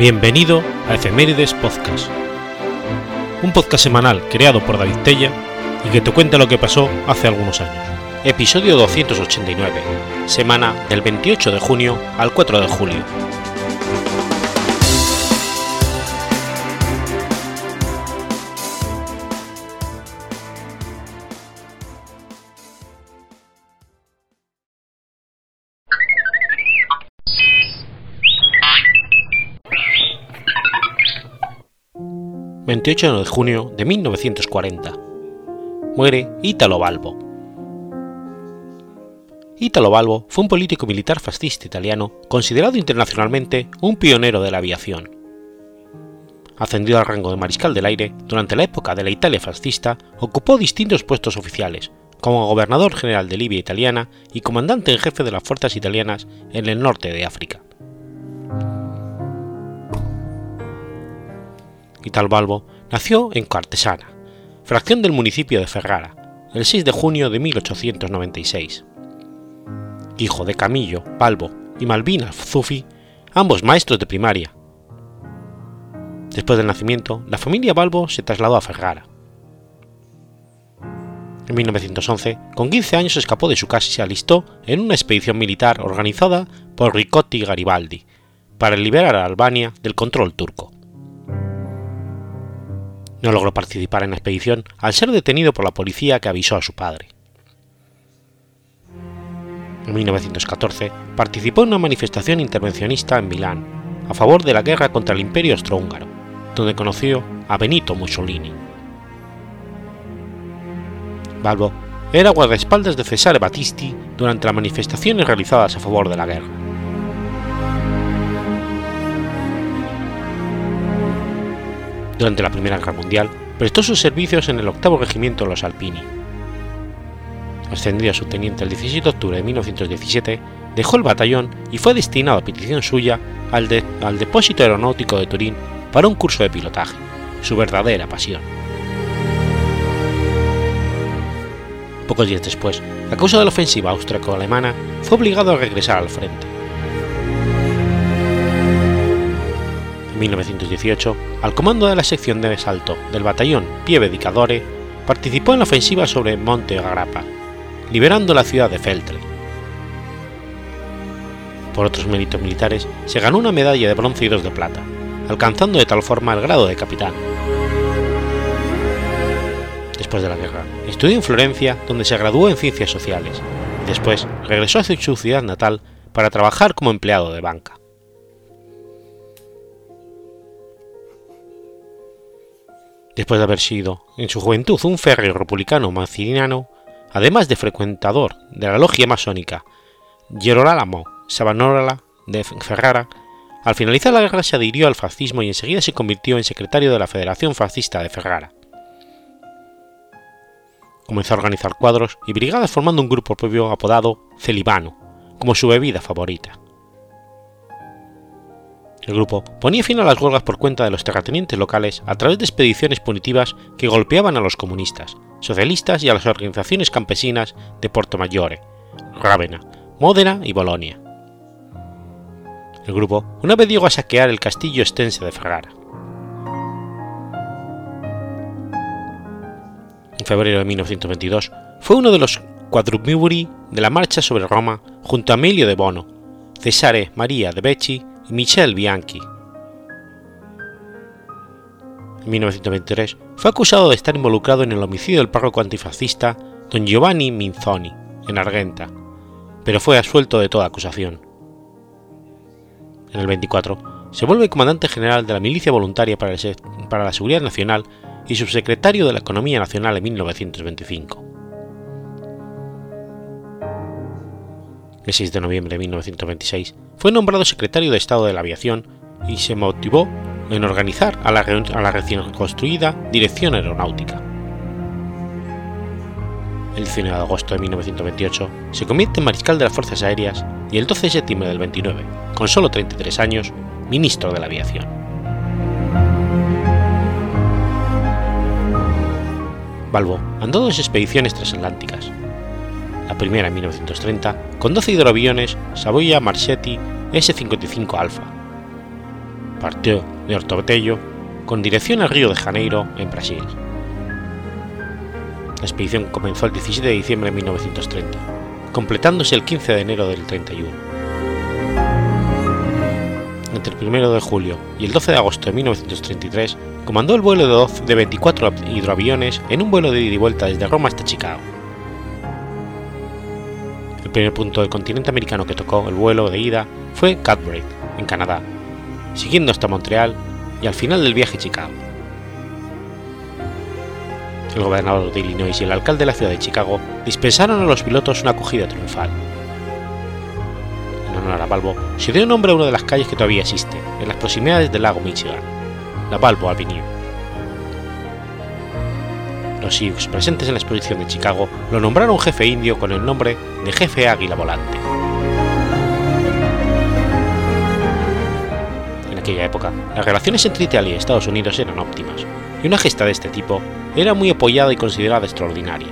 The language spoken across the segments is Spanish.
Bienvenido a Efemérides Podcast, un podcast semanal creado por David Tella y que te cuenta lo que pasó hace algunos años. Episodio 289, semana del 28 de junio al 4 de julio. 28 de junio de 1940. Muere Italo Balbo. Italo Balbo fue un político militar fascista italiano considerado internacionalmente un pionero de la aviación. Ascendido al rango de mariscal del aire, durante la época de la Italia fascista ocupó distintos puestos oficiales, como gobernador general de Libia italiana y comandante en jefe de las fuerzas italianas en el norte de África. Balbo nació en Cartesana, fracción del municipio de Ferrara, el 6 de junio de 1896. Hijo de Camillo, Balbo y Malvina Zufi, ambos maestros de primaria. Después del nacimiento, la familia Balbo se trasladó a Ferrara. En 1911, con 15 años escapó de su casa y se alistó en una expedición militar organizada por Ricotti Garibaldi para liberar a Albania del control turco. No logró participar en la expedición al ser detenido por la policía que avisó a su padre. En 1914 participó en una manifestación intervencionista en Milán a favor de la guerra contra el Imperio Austrohúngaro, donde conoció a Benito Mussolini. Balbo era guardaespaldas de Cesare Battisti durante las manifestaciones realizadas a favor de la guerra. Durante la Primera Guerra Mundial prestó sus servicios en el octavo regimiento los Alpini. Ascendido a subteniente el 17 de octubre de 1917, dejó el batallón y fue destinado a petición suya al, al depósito aeronáutico de Turín para un curso de pilotaje, su verdadera pasión. Pocos días después, a causa de la ofensiva austriaco-alemana, fue obligado a regresar al frente. 1918, al comando de la sección de asalto del batallón Pieve di Cadore, participó en la ofensiva sobre Monte Agrappa, liberando la ciudad de Feltre. Por otros méritos militares, se ganó una medalla de bronce y dos de plata, alcanzando de tal forma el grado de capitán. Después de la guerra, estudió en Florencia, donde se graduó en Ciencias Sociales, y después regresó a su ciudad natal para trabajar como empleado de banca. Después de haber sido, en su juventud, un férreo republicano manciniano, además de frecuentador de la logia masónica Gerolamo Savonarola de Ferrara, al finalizar la guerra se adhirió al fascismo y enseguida se convirtió en secretario de la Federación Fascista de Ferrara. Comenzó a organizar cuadros y brigadas formando un grupo propio apodado Celibano, como su bebida favorita. El grupo ponía fin a las huelgas por cuenta de los terratenientes locales a través de expediciones punitivas que golpeaban a los comunistas, socialistas y a las organizaciones campesinas de Porto Maggiore, Rávena, Módena y Bolonia. El grupo una vez llegó a saquear el castillo estense de Ferrara. En febrero de 1922 fue uno de los quadrumviri de la marcha sobre Roma junto a Emilio de Bono, Cesare Maria de Becci Michel Bianchi. En 1923 fue acusado de estar involucrado en el homicidio del párroco antifascista don Giovanni Minzoni, en Argenta, pero fue absuelto de toda acusación. En el 24 se vuelve comandante general de la Milicia Voluntaria para, para la Seguridad Nacional y subsecretario de la Economía Nacional en 1925. El 6 de noviembre de 1926 fue nombrado secretario de Estado de la Aviación y se motivó en organizar a la, recién construida Dirección Aeronáutica. El 19 de agosto de 1928 se convierte en mariscal de las Fuerzas Aéreas y el 12 de septiembre del 29, con solo 33 años, ministro de la Aviación. Balbo andó dos expediciones transatlánticas, la primera en 1930, con 12 hidroaviones Savoia Marchetti S-55 Alpha. partió de Ortotello con dirección al Río de Janeiro, en Brasil. La expedición comenzó el 17 de diciembre de 1930, completándose el 15 de enero del 31. Entre el 1 de julio y el 12 de agosto de 1933, comandó el vuelo de, 12, de 24 hidroaviones en un vuelo de ida y vuelta desde Roma hasta Chicago. El primer punto del continente americano que tocó el vuelo de ida fue Cadbury, en Canadá, siguiendo hasta Montreal y al final del viaje Chicago. El gobernador de Illinois y el alcalde de la ciudad de Chicago dispensaron a los pilotos una acogida triunfal. En honor a Balbo, se dio nombre a una de las calles que todavía existe, en las proximidades del lago Michigan, la Balbo Avenue. Los Sioux presentes en la exposición de Chicago lo nombraron jefe indio con el nombre de jefe águila volante. En aquella época, las relaciones entre Italia y Estados Unidos eran óptimas, y una gesta de este tipo era muy apoyada y considerada extraordinaria.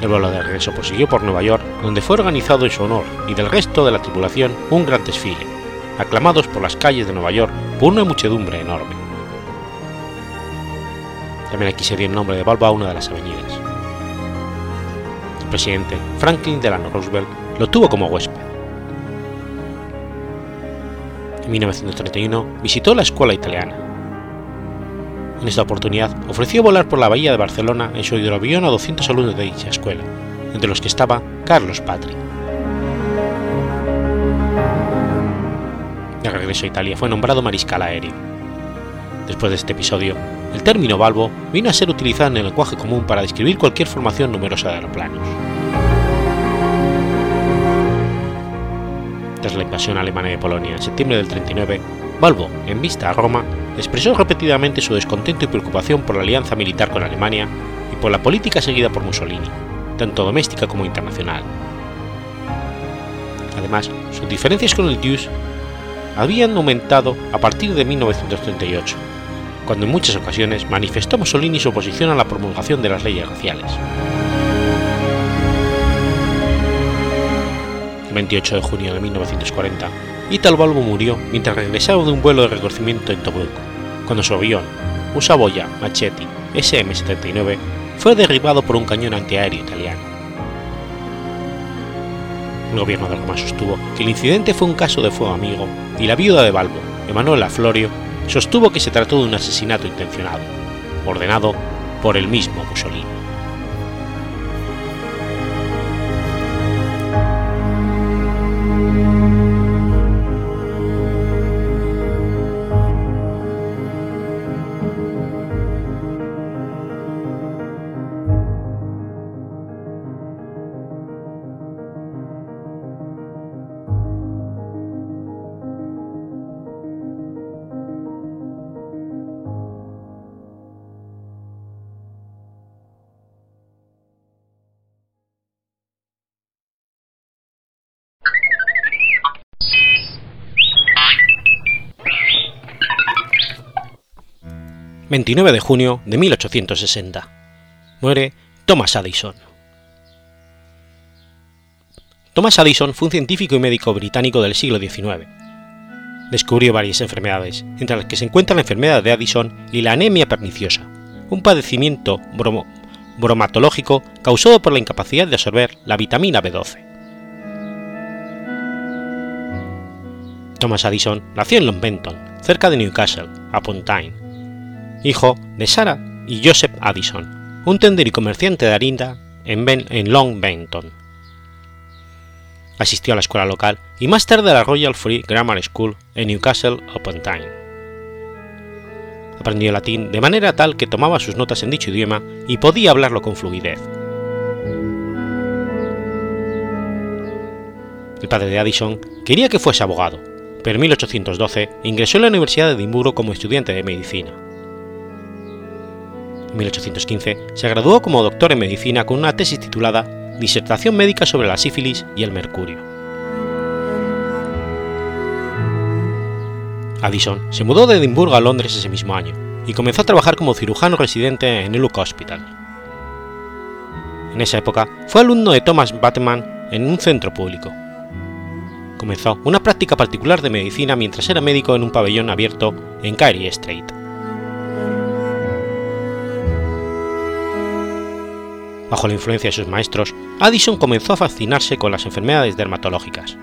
El vuelo de regreso prosiguió por Nueva York, donde fue organizado en su honor y del resto de la tripulación un gran desfile, aclamados por las calles de Nueva York por una muchedumbre enorme. También aquí se dio el nombre de Balbo a una de las avenidas. El presidente Franklin Delano Roosevelt lo tuvo como huésped. En 1931 visitó la escuela italiana. En esta oportunidad ofreció volar por la bahía de Barcelona en su hidroavión a 200 alumnos de dicha escuela, entre los que estaba Carlos Patri. De regreso a Italia fue nombrado mariscal aéreo. Después de este episodio, el término Balbo vino a ser utilizado en el lenguaje común para describir cualquier formación numerosa de aeroplanos. Tras la invasión alemana de Polonia en septiembre del 39, Balbo, en vista a Roma, expresó repetidamente su descontento y preocupación por la alianza militar con Alemania y por la política seguida por Mussolini, tanto doméstica como internacional. Además, sus diferencias con el DUS habían aumentado a partir de 1938, cuando en muchas ocasiones manifestó Mussolini su oposición a la promulgación de las leyes raciales. El 28 de junio de 1940, Italo Balbo murió mientras regresaba de un vuelo de reconocimiento en Tobruk, cuando su avión, un Savoia Machetti SM-79, fue derribado por un cañón antiaéreo italiano. El gobierno de Roma sostuvo que el incidente fue un caso de fuego amigo y la viuda de Balbo, Emanuela Florio, sostuvo que se trató de un asesinato intencionado, ordenado por el mismo Mussolini. 29 de junio de 1860. Muere Thomas Addison. Thomas Addison fue un científico y médico británico del siglo XIX. Descubrió varias enfermedades, entre las que se encuentra la enfermedad de Addison y la anemia perniciosa, un padecimiento bromo bromatológico causado por la incapacidad de absorber la vitamina B12. Thomas Addison nació en Longbenton, cerca de Newcastle, upon Tyne, hijo de Sarah y Joseph Addison, un tender y comerciante de harina en, Long Benton. Asistió a la escuela local y más tarde a la Royal Free Grammar School en Newcastle upon Tyne. Aprendió latín de manera tal que tomaba sus notas en dicho idioma y podía hablarlo con fluidez. El padre de Addison quería que fuese abogado, pero en 1812 ingresó en la Universidad de Edimburgo como estudiante de medicina. En 1815 se graduó como doctor en medicina con una tesis titulada Disertación médica sobre la sífilis y el mercurio. Addison se mudó de Edimburgo a Londres ese mismo año y comenzó a trabajar como cirujano residente en el Luke Hospital. En esa época fue alumno de Thomas Bateman en un centro público. comenzó una práctica particular de medicina mientras era médico en un pabellón abierto en Carey Street. Bajo la influencia de sus maestros, Addison comenzó a fascinarse con las enfermedades dermatológicas.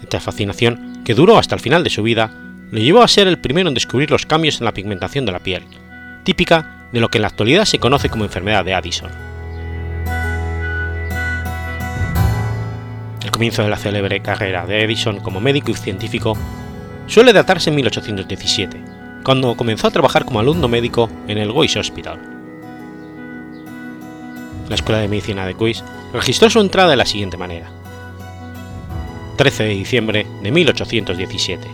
Esta fascinación, que duró hasta el final de su vida, lo llevó a ser el primero en descubrir los cambios en la pigmentación de la piel, típica de lo que en la actualidad se conoce como enfermedad de Addison. El comienzo de la célebre carrera de Edison como médico y científico suele datarse en 1817, cuando comenzó a trabajar como alumno médico en el Guise Hospital. La Escuela de Medicina de Guise registró su entrada de la siguiente manera. 13 de diciembre de 1817.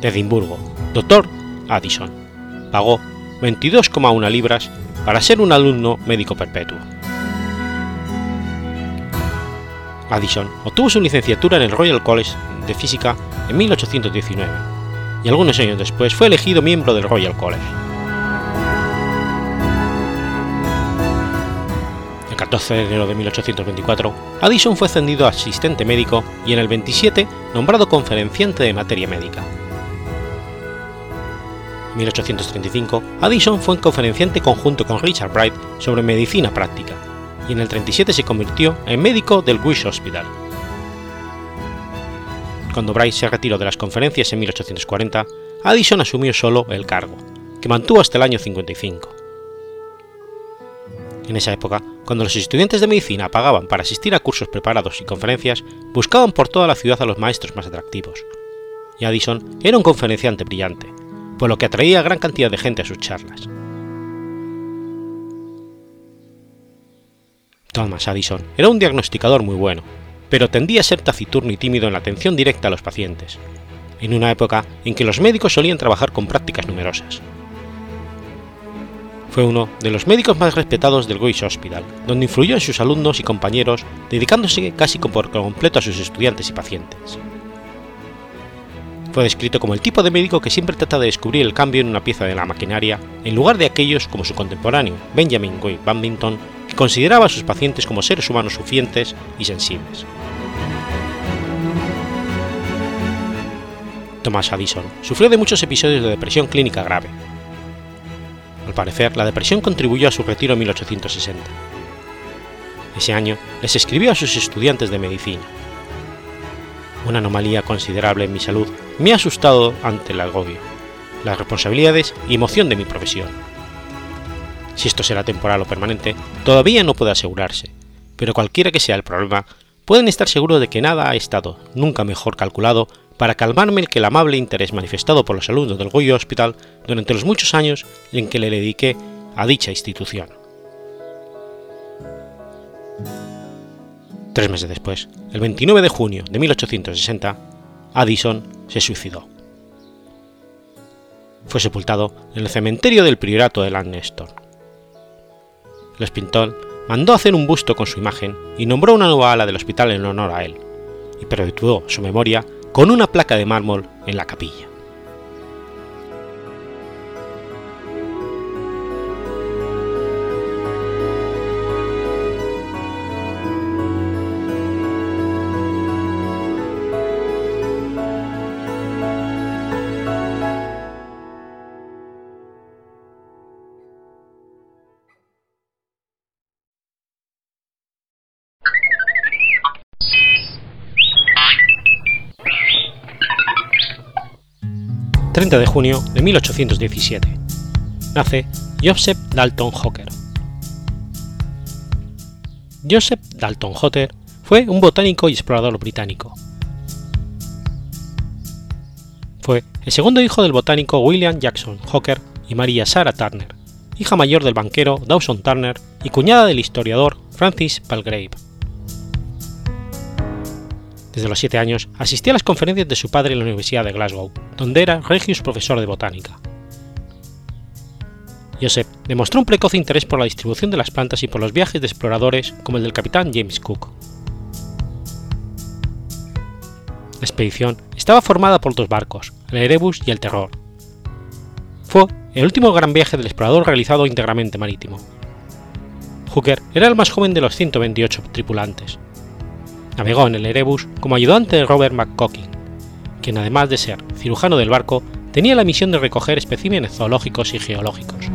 De Edimburgo, Dr. Addison. Pagó 22,1 libras para ser un alumno médico perpetuo. Addison obtuvo su licenciatura en el Royal College de Física en 1819 y algunos años después fue elegido miembro del Royal College. 14 de enero de 1824, Addison fue ascendido a asistente médico y en el 27 nombrado conferenciante de materia médica. En 1835, Addison fue conferenciante conjunto con Richard Bright sobre medicina práctica y en el 37 se convirtió en médico del Wish Hospital. Cuando Bright se retiró de las conferencias en 1840, Addison asumió solo el cargo, que mantuvo hasta el año 55. En esa época, cuando los estudiantes de medicina pagaban para asistir a cursos preparados y conferencias, buscaban por toda la ciudad a los maestros más atractivos. Y Addison era un conferenciante brillante, por lo que atraía a gran cantidad de gente a sus charlas. Thomas Addison era un diagnosticador muy bueno, pero tendía a ser taciturno y tímido en la atención directa a los pacientes, en una época en que los médicos solían trabajar con prácticas numerosas. Fue uno de los médicos más respetados del Guise Hospital, donde influyó en sus alumnos y compañeros, dedicándose casi por completo a sus estudiantes y pacientes. Fue descrito como el tipo de médico que siempre trata de descubrir el cambio en una pieza de la maquinaria, en lugar de aquellos como su contemporáneo, Benjamin Guy Badminton, que consideraba a sus pacientes como seres humanos suficientes y sensibles. Thomas Addison sufrió de muchos episodios de depresión clínica grave. Al parecer, la depresión contribuyó a su retiro en 1860. Ese año les escribió a sus estudiantes de medicina. Una anomalía considerable en mi salud me ha asustado ante el agobio, las responsabilidades y emoción de mi profesión. Si esto será temporal o permanente, todavía no puede asegurarse, pero cualquiera que sea el problema, pueden estar seguros de que nada ha estado nunca mejor calculado para calmarme que el amable interés manifestado por los alumnos del Goyo Hospital durante los muchos años en que le dediqué a dicha institución. Tres meses después, el 29 de junio de 1860, Addison se suicidó. Fue sepultado en el cementerio del priorato de Lannestor. El espintor mandó hacer un busto con su imagen y nombró una nueva ala del hospital en honor a él, y perpetuó su memoria con una placa de mármol en la capilla. 30 de junio de 1817. Nace Joseph Dalton Hooker. Joseph Dalton Hooker fue un botánico y explorador británico. Fue el segundo hijo del botánico William Jackson Hooker y María Sarah Turner, hija mayor del banquero Dawson Turner y cuñada del historiador Francis Palgrave. Desde los siete años asistía a las conferencias de su padre en la Universidad de Glasgow, donde era Regius profesor de botánica. Joseph demostró un precoz interés por la distribución de las plantas y por los viajes de exploradores como el del capitán James Cook. La expedición estaba formada por dos barcos, el Erebus y el Terror. Fue el último gran viaje del explorador realizado íntegramente marítimo. Hooker era el más joven de los 128 tripulantes Navegó en el Erebus como ayudante de Robert McCocky, quien además de ser cirujano del barco, tenía la misión de recoger especímenes zoológicos y geológicos.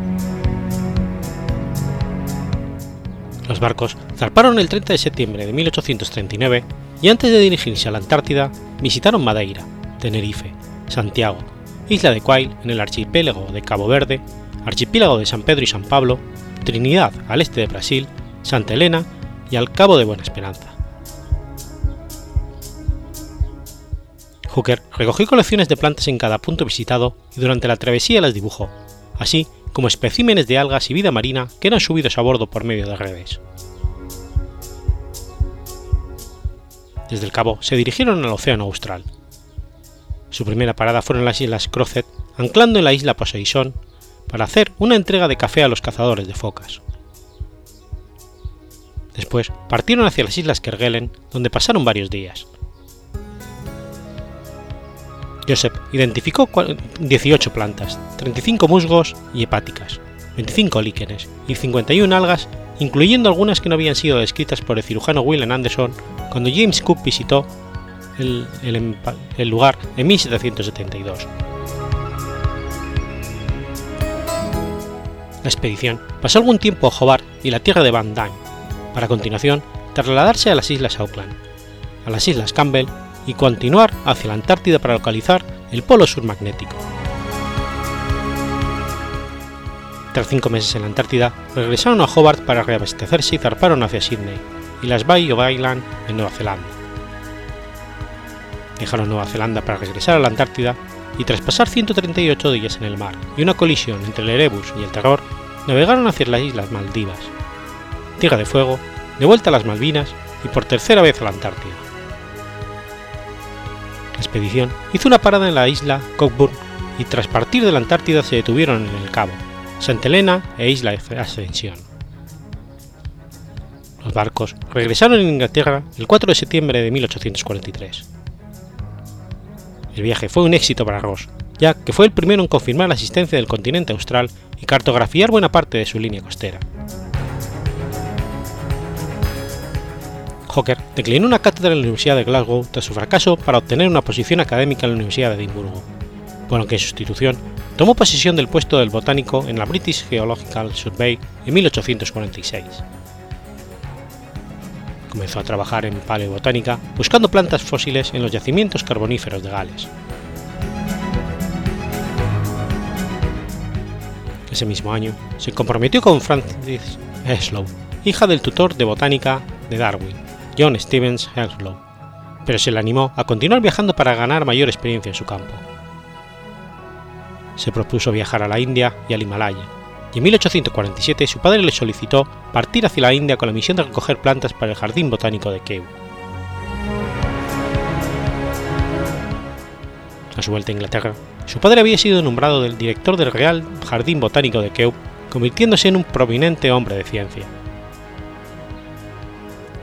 Los barcos zarparon el 30 de septiembre de 1839 y antes de dirigirse a la Antártida visitaron Madeira, Tenerife, Santiago, Isla de Quail en el archipiélago de Cabo Verde, archipiélago de San Pedro y San Pablo, Trinidad al este de Brasil, Santa Elena y al Cabo de Buena Esperanza. Hooker recogió colecciones de plantas en cada punto visitado y durante la travesía las dibujó, así como especímenes de algas y vida marina que eran subidos a bordo por medio de redes. Desde el cabo se dirigieron al Océano Austral. Su primera parada fueron las Islas Crozet, anclando en la isla Poseidón para hacer una entrega de café a los cazadores de focas. Después partieron hacia las Islas Kerguelen, donde pasaron varios días. Joseph identificó 18 plantas, 35 musgos y hepáticas, 25 líquenes y 51 algas, incluyendo algunas que no habían sido descritas por el cirujano William Anderson cuando James Cook visitó el, lugar en 1772. La expedición pasó algún tiempo a Hobart y la tierra de Van Dyne, para continuación trasladarse a las Islas Auckland, a las Islas Campbell y continuar hacia la Antártida para localizar el polo sur magnético. Tras cinco meses en la Antártida, regresaron a Hobart para reabastecerse y zarparon hacia Sydney y las Bay of Island en Nueva Zelanda. Dejaron Nueva Zelanda para regresar a la Antártida y tras pasar 138 días en el mar y una colisión entre el Erebus y el Terror, navegaron hacia las Islas Maldivas, Tierra de Fuego, de vuelta a las Malvinas y por tercera vez a la Antártida expedición hizo una parada en la isla Cockburn y tras partir de la Antártida se detuvieron en el Cabo, Santa Elena e Isla Ascensión. Los barcos regresaron a Inglaterra el 4 de septiembre de 1843. El viaje fue un éxito para Ross, ya que fue el primero en confirmar la existencia del continente austral y cartografiar buena parte de su línea costera. Hawker declinó una cátedra en la Universidad de Glasgow tras su fracaso para obtener una posición académica en la Universidad de Edimburgo, por lo que en sustitución tomó posesión del puesto del botánico en la British Geological Survey en 1846. Comenzó a trabajar en paleobotánica buscando plantas fósiles en los yacimientos carboníferos de Gales. Ese mismo año se comprometió con Frances Henslow, hija del tutor de botánica de Darwin, John Stevens Henslow, pero se le animó a continuar viajando para ganar mayor experiencia en su campo. Se propuso viajar a la India y al Himalaya, y en 1847 su padre le solicitó partir hacia la India con la misión de recoger plantas para el Jardín Botánico de Kew. A su vuelta a Inglaterra, su padre había sido nombrado del director del Real Jardín Botánico de Kew, convirtiéndose en un prominente hombre de ciencia.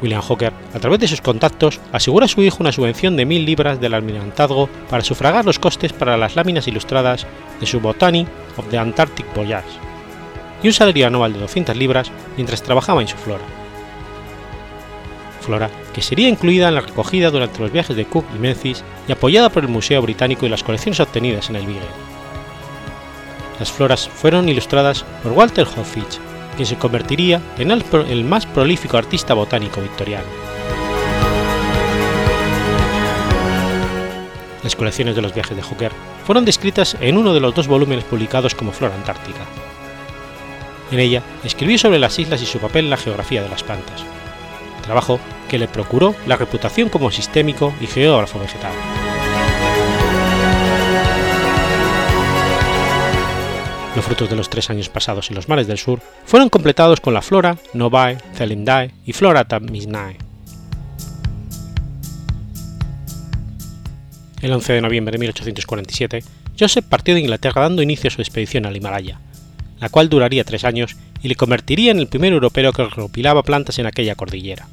William Hawker, a través de sus contactos, asegura a su hijo una subvención de 1.000 libras del almirantazgo para sufragar los costes para las láminas ilustradas de su Botany of the Antarctic Voyage, y un salario anual de 200 libras mientras trabajaba en su flora. Flora que sería incluida en la recogida durante los viajes de Cook y Memphis y apoyada por el Museo Británico y las colecciones obtenidas en el Beagle. Las floras fueron ilustradas por Walter Hoffich quien se convertiría en el, más prolífico artista botánico victoriano. Las colecciones de los viajes de Hooker fueron descritas en uno de los dos volúmenes publicados como Flora Antártica. En ella escribió sobre las islas y su papel en la geografía de las plantas, trabajo que le procuró la reputación como sistémico y geógrafo vegetal. Los frutos de los tres años pasados en los mares del sur fueron completados con la Flora Novae Celindae y Flora Tamisnae. El 11 de noviembre de 1847, Joseph partió de Inglaterra dando inicio a su expedición al Himalaya, la cual duraría tres años y le convertiría en el primer europeo que recopilaba plantas en aquella cordillera.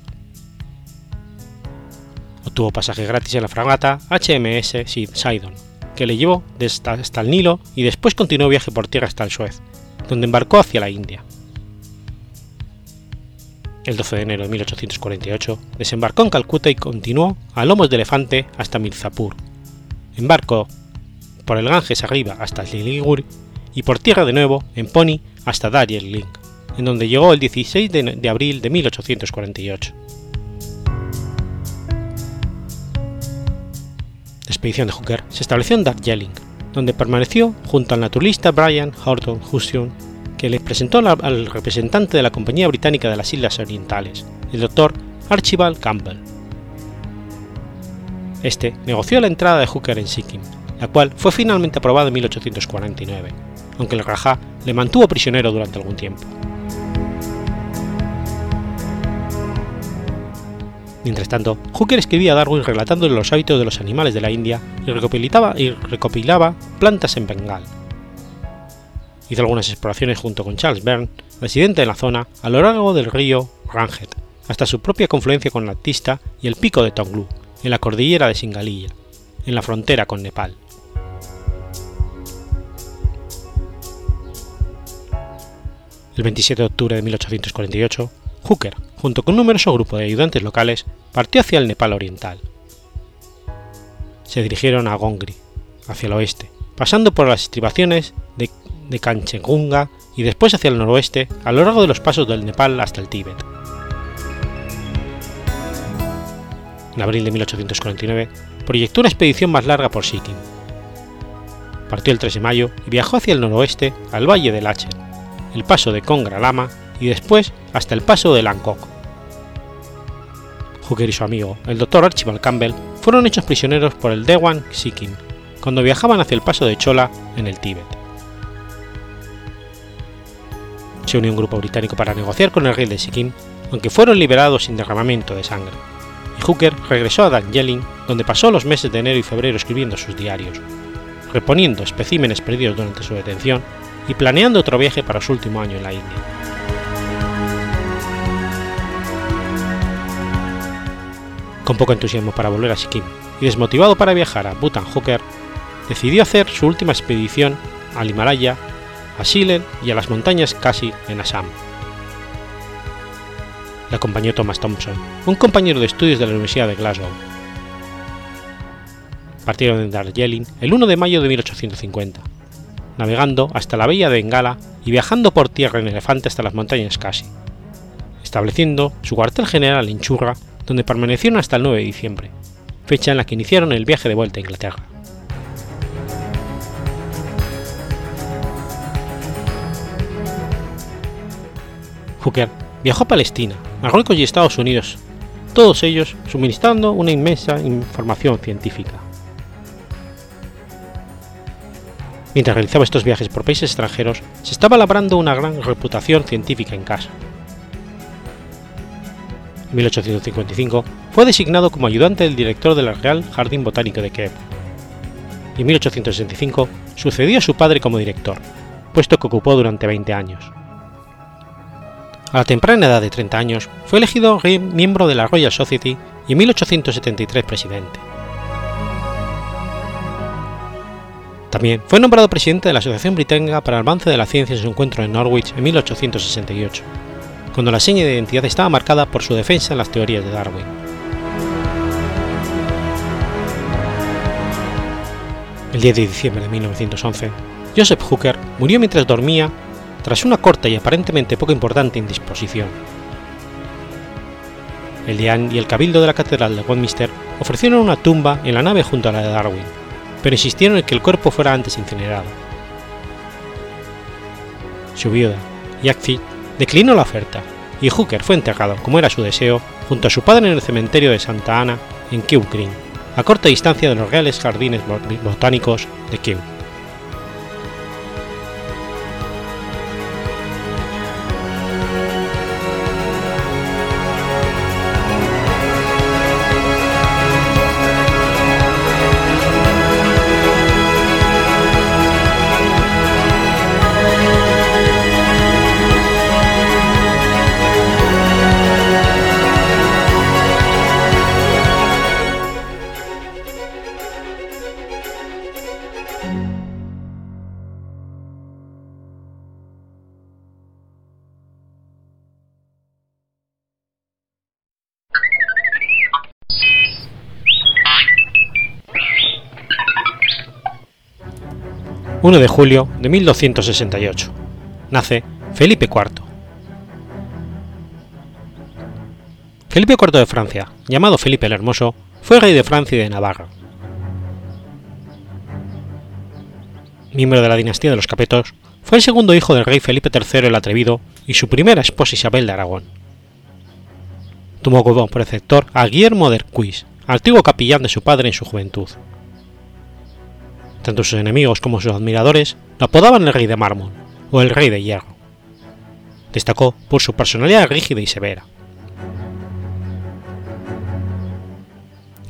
Obtuvo pasaje gratis en la fragata HMS Sidon, que le llevó hasta el Nilo y después continuó viaje por tierra hasta el Suez, donde embarcó hacia la India. El 12 de enero de 1848 desembarcó en Calcuta y continuó a lomos de elefante hasta Mirzapur. Embarcó por el Ganges arriba hasta Siliguri y por tierra de nuevo en Pony hasta Darjeeling, en donde llegó el 16 de, de abril de 1848. Expedición de Hooker se estableció en Darjeeling, donde permaneció junto al naturalista Brian Horton Huston, que le presentó al representante de la Compañía Británica de las Islas Orientales, el Dr. Archibald Campbell. Este negoció la entrada de Hooker en Sikkim, la cual fue finalmente aprobada en 1849, aunque el Rajá le mantuvo prisionero durante algún tiempo. Mientras tanto, Hooker escribía a Darwin relatándole los hábitos de los animales de la India y recopilaba, y recopilaba plantas en Bengal. Hizo algunas exploraciones junto con Charles Byrne, residente en la zona, a lo largo del río Ranget, hasta su propia confluencia con la Tista y el pico de Tonglu, en la cordillera de Singalilla, en la frontera con Nepal. El 27 de octubre de 1848, Hooker, junto con un numeroso grupo de ayudantes locales, partió hacia el Nepal oriental. Se dirigieron a Gongri, hacia el oeste, pasando por las estribaciones de, de Kanchenjunga y después hacia el noroeste a lo largo de los pasos del Nepal hasta el Tíbet. En abril de 1849 proyectó una expedición más larga por Sikkim. Partió el 3 de mayo y viajó hacia el noroeste al valle del Lachel, el paso de Kongra Lama y después hasta el paso de Langkok. Hooker y su amigo, el Dr. Archibald Campbell, fueron hechos prisioneros por el Dewan Sikkim cuando viajaban hacia el paso de Chola en el Tíbet. Se unió un grupo británico para negociar con el rey de Sikkim, aunque fueron liberados sin derramamiento de sangre, y Hooker regresó a Darjeeling, donde pasó los meses de enero y febrero escribiendo sus diarios, reponiendo especímenes perdidos durante su detención y planeando otro viaje para su último año en la India. Con poco entusiasmo para volver a Sikkim y desmotivado para viajar a Bhutan Hooker, decidió hacer su última expedición al Himalaya, a Shillel y a las montañas Kashi en Assam. Le acompañó Thomas Thompson, un compañero de estudios de la Universidad de Glasgow. Partieron de Darjeeling el 1 de mayo de 1850, navegando hasta la bahía de Bengala y viajando por tierra en elefante hasta las montañas Kashi, estableciendo su cuartel general en Churra donde permanecieron hasta el 9 de diciembre, fecha en la que iniciaron el viaje de vuelta a Inglaterra. Hooker viajó a Palestina, Marruecos y Estados Unidos, todos ellos suministrando una inmensa información científica. Mientras realizaba estos viajes por países extranjeros, se estaba labrando una gran reputación científica en casa. 1855 fue designado como ayudante del director del Real Jardín Botánico de. Y en 1865 sucedió a su padre como director, puesto que ocupó durante 20 años. A la temprana edad de 30 años fue elegido miembro de la Royal Society y en 1873 presidente. También fue nombrado presidente de la Asociación Británica para el Avance de la Ciencia en su encuentro en Norwich en 1868 cuando la seña de identidad estaba marcada por su defensa en las teorías de Darwin. El 10 de diciembre de 1911, Joseph Hooker murió mientras dormía tras una corta y aparentemente poco importante indisposición. El Deán y el Cabildo de la Catedral de Westminster ofrecieron una tumba en la nave junto a la de Darwin, pero insistieron en que el cuerpo fuera antes incinerado. Su viuda, Yaxi, declinó la oferta y Hooker fue enterrado, como era su deseo, junto a su padre en el cementerio de Santa Ana en Kew Green, a corta distancia de los Reales Jardines Botánicos de Kew. 1 de julio de 1268. Nace Felipe IV. Felipe IV de Francia, llamado Felipe el Hermoso, fue rey de Francia y de Navarra. Miembro de la dinastía de los Capetos, fue el segundo hijo del rey Felipe III el Atrevido y su primera esposa Isabel de Aragón. Tuvo como preceptor a Guillermo de Arcuis, antiguo capellán de su padre en su juventud. Tanto sus enemigos como sus admiradores lo apodaban el Rey de Mármol o el Rey de Hierro. Destacó por su personalidad rígida y severa.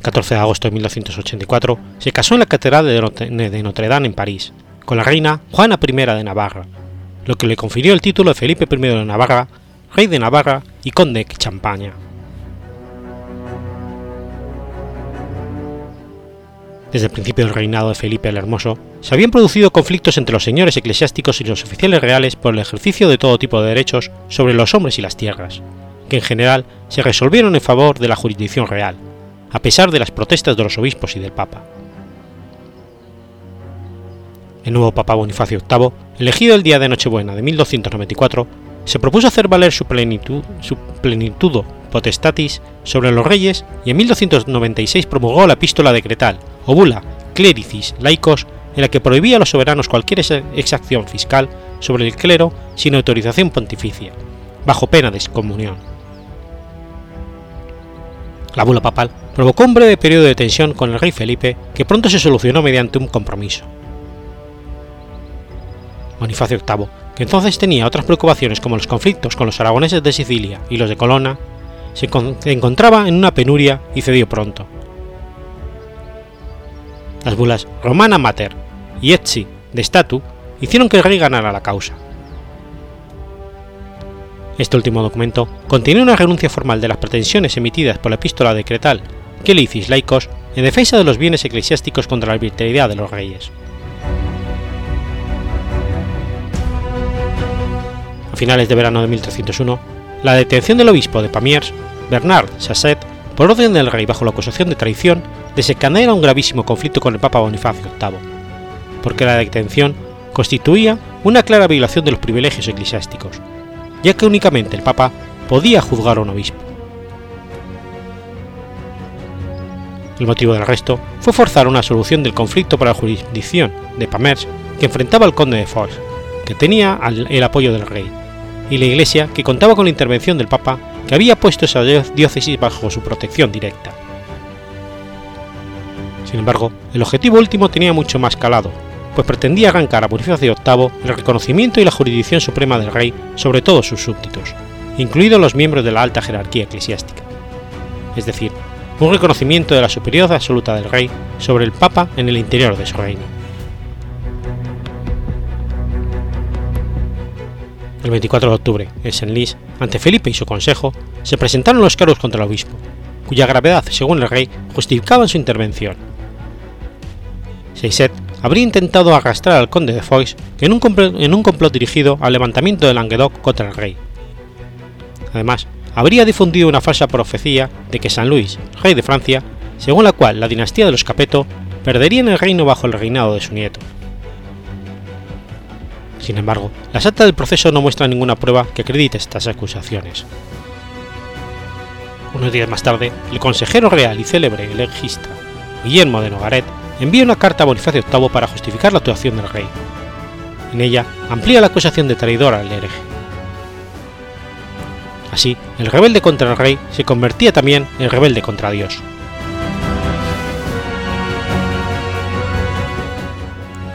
14 de agosto de 1284 se casó en la Catedral de Notre Dame en París, con la reina Juana I de Navarra, lo que le confirió el título de Felipe I de Navarra, rey de Navarra y conde de Champaña. Desde el principio del reinado de Felipe el Hermoso, se habían producido conflictos entre los señores eclesiásticos y los oficiales reales por el ejercicio de todo tipo de derechos sobre los hombres y las tierras, que en general se resolvieron en favor de la jurisdicción real, a pesar de las protestas de los obispos y del Papa. El nuevo Papa Bonifacio VIII, elegido el día de Nochebuena de 1294, se propuso hacer valer su plenitud, su plenitudo potestatis sobre los reyes y en 1296 promulgó la epístola decretal o bula clericis laicos en la que prohibía a los soberanos cualquier exacción fiscal sobre el clero sin autorización pontificia, bajo pena de excomunión. La bula papal provocó un breve periodo de tensión con el rey Felipe que pronto se solucionó mediante un compromiso. Bonifacio VIII, que entonces tenía otras preocupaciones como los conflictos con los aragoneses de Sicilia y los de Colonna, se encontraba en una penuria y cedió pronto. Las bulas Romana Mater y Etsi de Statu hicieron que el rey ganara la causa. Este último documento contiene una renuncia formal de las pretensiones emitidas por la epístola decretal que Licis Laicos en defensa de los bienes eclesiásticos contra la arbitrariedad de los reyes. A finales de verano de 1301, la detención del obispo de Pamiers, Bernard Chasset, por orden del rey bajo la acusación de traición, desencadena un gravísimo conflicto con el Papa Bonifacio VIII, porque la detención constituía una clara violación de los privilegios eclesiásticos, ya que únicamente el Papa podía juzgar a un obispo. El motivo del arresto fue forzar una solución del conflicto para la jurisdicción de Pamers que enfrentaba al conde de Foix, que tenía el apoyo del rey, y la Iglesia que contaba con la intervención del Papa que había puesto esa diócesis bajo su protección directa. Sin embargo, el objetivo último tenía mucho más calado, pues pretendía arrancar a Bonifacio VIII el reconocimiento y la jurisdicción suprema del rey sobre todos sus súbditos, incluidos los miembros de la alta jerarquía eclesiástica, es decir, un reconocimiento de la superioridad absoluta del rey sobre el papa en el interior de su reino. El 24 de octubre, en Senlis, ante Felipe y su consejo, se presentaron los cargos contra el obispo, cuya gravedad, según el rey, justificaban su intervención. Seiset habría intentado arrastrar al conde de Foix en un, en un complot dirigido al levantamiento de Languedoc contra el rey. Además, habría difundido una falsa profecía de que San Luis, rey de Francia, según la cual la dinastía de los Capeto perdería en el reino bajo el reinado de su nieto. Sin embargo, las actas del proceso no muestran ninguna prueba que acredite estas acusaciones. Unos días más tarde, el consejero real y célebre legista Guillermo de Nogaret envía una carta a Bonifacio VIII para justificar la actuación del rey. En ella amplía la acusación de traidor al hereje. Así, el rebelde contra el rey se convertía también en rebelde contra Dios.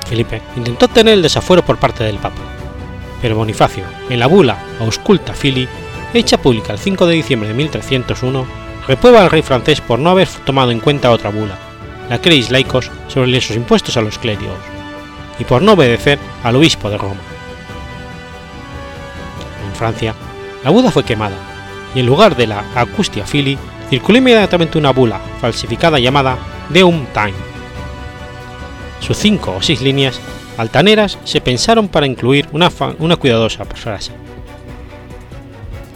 Felipe intentó tener el desafuero por parte del Papa, pero Bonifacio, en la bula Ausculta Fili, hecha pública el 5 de diciembre de 1301, reprueba al rey francés por no haber tomado en cuenta otra bula, la Creis Laicos sobre los impuestos a los clérigos, y por no obedecer al obispo de Roma. En Francia, la Buda fue quemada, y en lugar de la Acustia Fili circuló inmediatamente una bula falsificada llamada Deum Time. Sus cinco o seis líneas altaneras se pensaron para incluir una, una cuidadosa frase.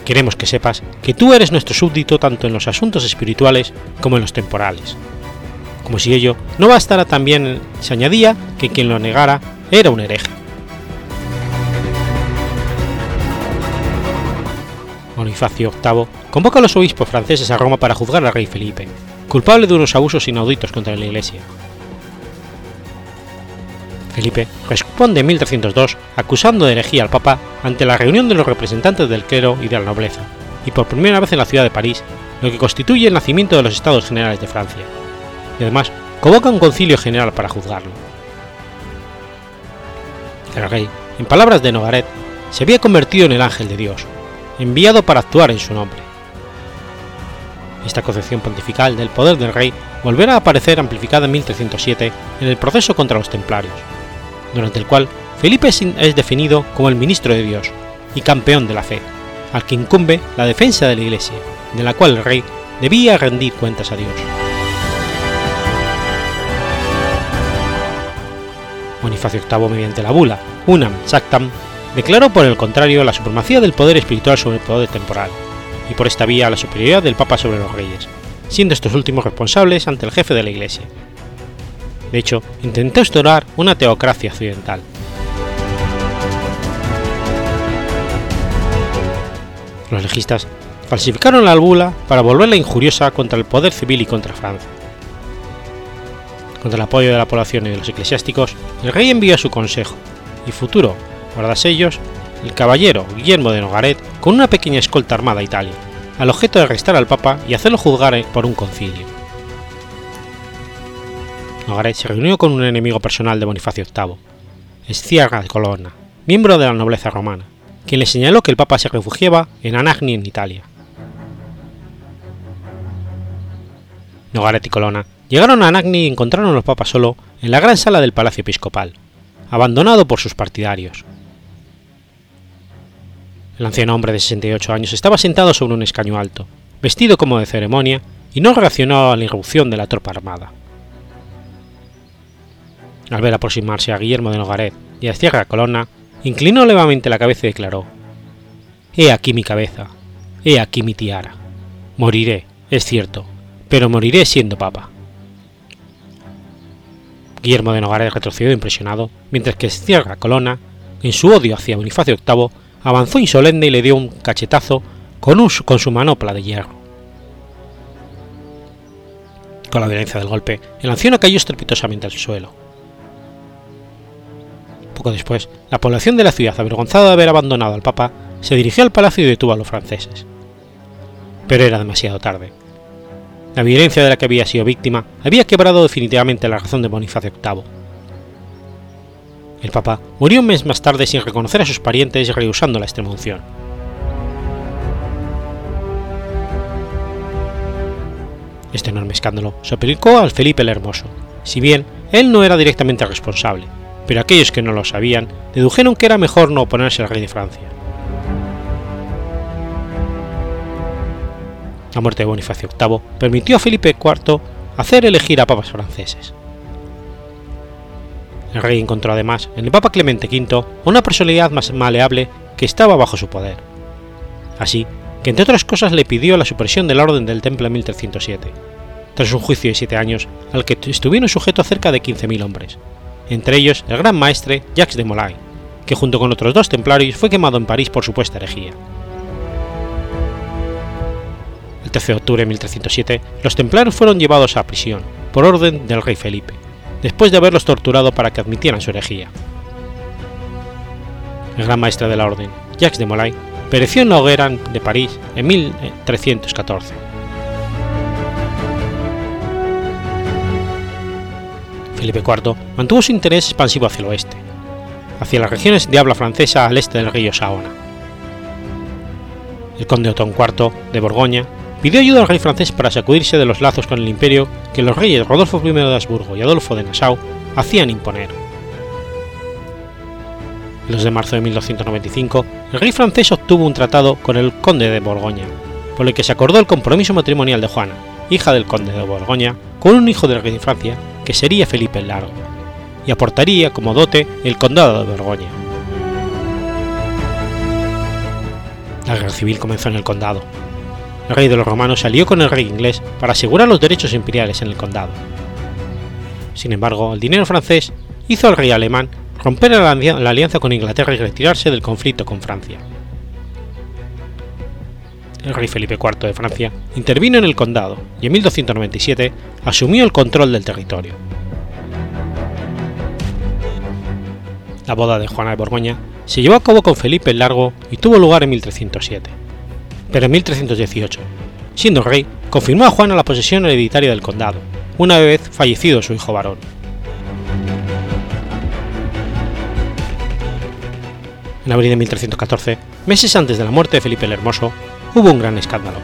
Queremos que sepas que tú eres nuestro súbdito tanto en los asuntos espirituales como en los temporales. Como si ello no bastara también se añadía que quien lo negara era un hereje. Bonifacio VIII convoca a los obispos franceses a Roma para juzgar al rey Felipe, culpable de unos abusos inauditos contra la Iglesia. Felipe responde en 1302 acusando de herejía al Papa ante la reunión de los representantes del clero y de la nobleza, y por primera vez en la ciudad de París, lo que constituye el nacimiento de los Estados Generales de Francia, y además convoca un concilio general para juzgarlo. El rey, en palabras de Nogaret, se había convertido en el ángel de Dios, enviado para actuar en su nombre. Esta concepción pontifical del poder del rey volverá a aparecer amplificada en 1307 en el proceso contra los templarios, durante el cual Felipe es definido como el ministro de Dios y campeón de la fe, al que incumbe la defensa de la Iglesia, de la cual el rey debía rendir cuentas a Dios. Bonifacio VIII, mediante la bula Unam Sactam, declaró por el contrario la supremacía del poder espiritual sobre el poder temporal, y por esta vía la superioridad del Papa sobre los reyes, siendo estos últimos responsables ante el jefe de la Iglesia. De hecho, intentó instaurar una teocracia occidental. Los legistas falsificaron la bula para volverla injuriosa contra el poder civil y contra Francia. Contra el apoyo de la población y de los eclesiásticos, el rey envió a su consejo y futuro guardasellos el caballero Guillermo de Nogaret con una pequeña escolta armada a Italia, al objeto de arrestar al Papa y hacerlo juzgar por un concilio. Nogaret se reunió con un enemigo personal de Bonifacio VIII, Esciarra de Colonna, miembro de la nobleza romana, quien le señaló que el Papa se refugiaba en Anagni en Italia. Nogaret y Colonna llegaron a Anagni y encontraron al Papa solo en la gran sala del Palacio Episcopal, abandonado por sus partidarios. El anciano hombre de 68 años estaba sentado sobre un escaño alto, vestido como de ceremonia, y no reaccionó a la irrupción de la tropa armada. Al ver aproximarse a Guillermo de Nogaret y a Sierra Colonna, inclinó levemente la cabeza y declaró: He aquí mi cabeza, he aquí mi tiara. Moriré, es cierto, pero moriré siendo papa. Guillermo de Nogaret retrocedió impresionado, mientras que Sierra Colonna, en su odio hacia Bonifacio VIII, avanzó insolente y le dio un cachetazo con, con su manopla de hierro. Con la violencia del golpe, el anciano cayó estrepitosamente al suelo. Poco después, la población de la ciudad, avergonzada de haber abandonado al Papa, se dirigió al palacio y detuvo a los franceses. Pero era demasiado tarde. La violencia de la que había sido víctima había quebrado definitivamente la razón de Bonifacio VIII. El Papa murió un mes más tarde sin reconocer a sus parientes y rehusando la extremunción. Este enorme escándalo se aplicó al Felipe el Hermoso, si bien él no era directamente responsable, pero aquellos que no lo sabían dedujeron que era mejor no oponerse al rey de Francia. La muerte de Bonifacio VIII permitió a Felipe IV hacer elegir a papas franceses. El rey encontró además en el Papa Clemente V una personalidad más maleable que estaba bajo su poder. Así que entre otras cosas le pidió la supresión de la Orden del Temple en 1307, tras un juicio de siete años al que estuvieron sujetos cerca de 15.000 hombres, entre ellos el gran maestre Jacques de Molay, que junto con otros dos templarios fue quemado en París por supuesta herejía. 13 de octubre de 1307, los templarios fueron llevados a prisión, por orden del rey Felipe, después de haberlos torturado para que admitieran su herejía. El gran maestre de la orden, Jacques de Molay, pereció en la hoguera de París en 1314. Felipe IV mantuvo su interés expansivo hacia el oeste, hacia las regiones de habla francesa al este del río Saona. El conde Otón IV de Borgoña pidió ayuda al rey francés para sacudirse de los lazos con el imperio que los reyes Rodolfo I de Habsburgo y Adolfo de Nassau hacían imponer. El 2 de marzo de 1295, el rey francés obtuvo un tratado con el conde de Borgoña, por el que se acordó el compromiso matrimonial de Juana, hija del conde de Borgoña, con un hijo del rey de Francia, que sería Felipe el Largo, y aportaría como dote el condado de Borgoña. La guerra civil comenzó en el condado. El rey de los romanos salió con el rey inglés para asegurar los derechos imperiales en el condado. Sin embargo, el dinero francés hizo al rey alemán romper la alianza con Inglaterra y retirarse del conflicto con Francia. El rey Felipe IV de Francia intervino en el condado y en 1297 asumió el control del territorio. La boda de Juana de Borgoña se llevó a cabo con Felipe el Largo y tuvo lugar en 1307. Pero en 1318, siendo rey, confirmó a Juana la posesión hereditaria del condado, una vez fallecido su hijo varón. En abril de 1314, meses antes de la muerte de Felipe el Hermoso, hubo un gran escándalo.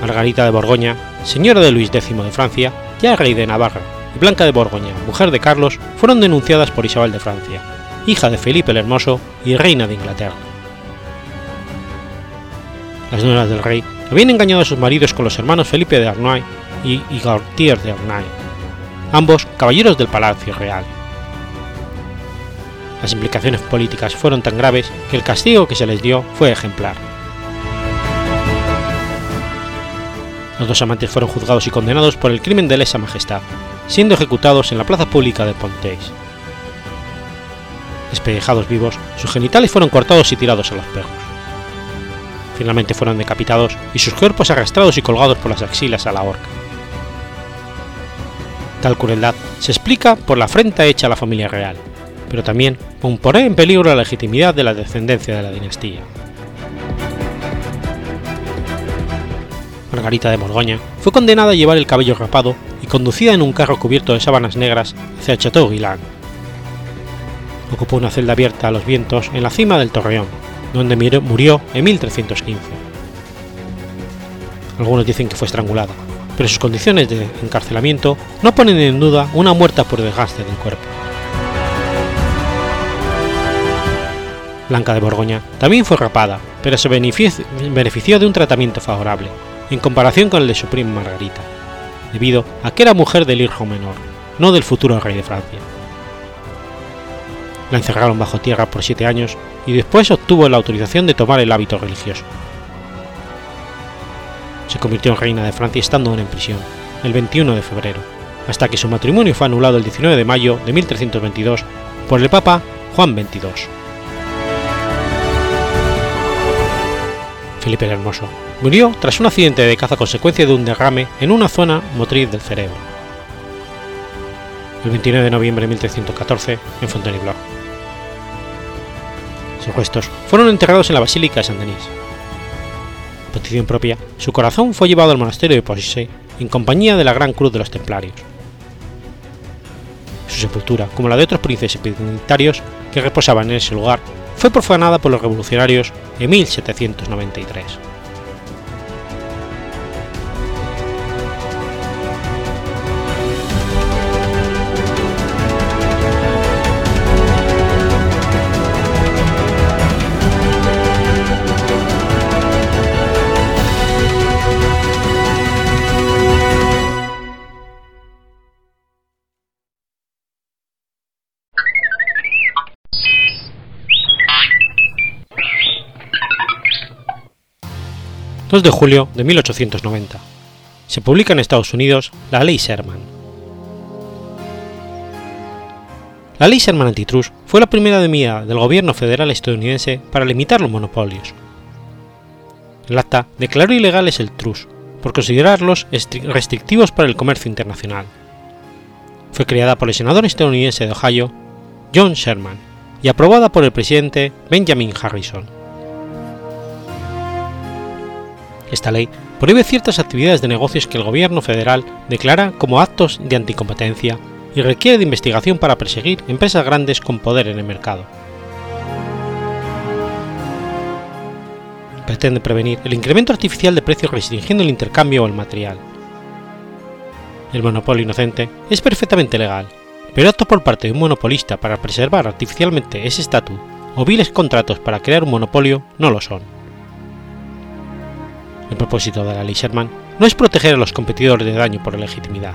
Margarita de Borgoña, señora de Luis X de Francia, ya rey de Navarra, y Blanca de Borgoña, mujer de Carlos, fueron denunciadas por Isabel de Francia, hija de Felipe el Hermoso y reina de Inglaterra. Las nuevas del rey habían engañado a sus maridos con los hermanos Felipe de Arnoy y Gautier de Arnoy, ambos caballeros del Palacio Real. Las implicaciones políticas fueron tan graves que el castigo que se les dio fue ejemplar. Los dos amantes fueron juzgados y condenados por el crimen de lesa majestad, siendo ejecutados en la plaza pública de Ponteis. Despellejados vivos, sus genitales fueron cortados y tirados a los perros. Finalmente fueron decapitados y sus cuerpos arrastrados y colgados por las axilas a la horca. Tal crueldad se explica por la afrenta hecha a la familia real, pero también por poner en peligro la legitimidad de la descendencia de la dinastía. Margarita de Borgoña fue condenada a llevar el cabello rapado y conducida en un carro cubierto de sábanas negras hacia Chateau. Ocupó una celda abierta a los vientos en la cima del Torreón, donde murió en 1315. Algunos dicen que fue estrangulada, pero sus condiciones de encarcelamiento no ponen en duda una muerta por desgaste del cuerpo. Blanca de Borgoña también fue rapada, pero se benefició de un tratamiento favorable, en comparación con el de su prima Margarita, debido a que era mujer del hijo menor, no del futuro rey de Francia. La encerraron bajo tierra por siete años y después obtuvo la autorización de tomar el hábito religioso. Se convirtió en reina de Francia estando aún en prisión, el 21 de febrero, hasta que su matrimonio fue anulado el 19 de mayo de 1322 por el Papa Juan XXII. Felipe el Hermoso, murió tras un accidente de caza consecuencia de un derrame en una zona motriz del cerebro. El 29 de noviembre de 1314 en Fontainebleau. Sus restos fueron enterrados en la Basílica de Saint-Denis. Petición propia, su corazón fue llevado al monasterio de Poissy en compañía de la Gran Cruz de los Templarios. Su sepultura, como la de otros príncipes dignitarios que reposaban en ese lugar, fue profanada por los revolucionarios en 1793. 2 de julio de 1890. Se publica en Estados Unidos la Ley Sherman. La Ley Sherman Antitrust fue la primera medida del gobierno federal estadounidense para limitar los monopolios. El acta declaró ilegales el trust por considerarlos restrictivos para el comercio internacional. Fue creada por el senador estadounidense de Ohio, John Sherman, y aprobada por el presidente Benjamin Harrison. Esta ley prohíbe ciertas actividades de negocios que el gobierno federal declara como actos de anticompetencia y requiere de investigación para perseguir empresas grandes con poder en el mercado. Pretende prevenir el incremento artificial de precios restringiendo el intercambio o el material. El monopolio inocente es perfectamente legal, pero actos por parte de un monopolista para preservar artificialmente ese estatus o viles contratos para crear un monopolio no lo son. El propósito de la ley no es proteger a los competidores de daño por legitimidad.